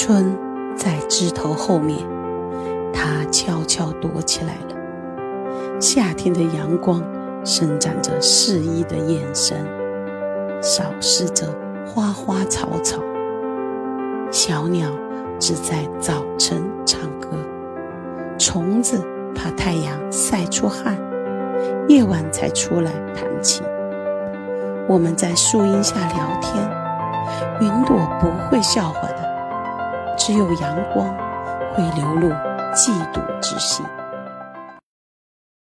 春在枝头后面，它悄悄躲起来了。夏天的阳光伸展着适宜的眼神，扫视着花花草草。小鸟只在早晨唱歌，虫子怕太阳晒出汗，夜晚才出来弹琴。我们在树荫下聊天，云朵不会笑话，只有阳光会流露嫉妒之心。